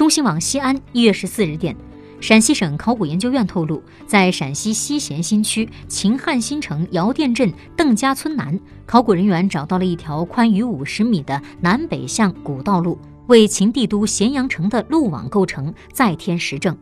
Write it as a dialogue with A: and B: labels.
A: 中新网西安一月十四日电，陕西省考古研究院透露，在陕西西咸新区秦汉新城姚店镇邓家村南，考古人员找到了一条宽逾五十米的南北向古道路，为秦帝都咸阳城的路网构成再添实证。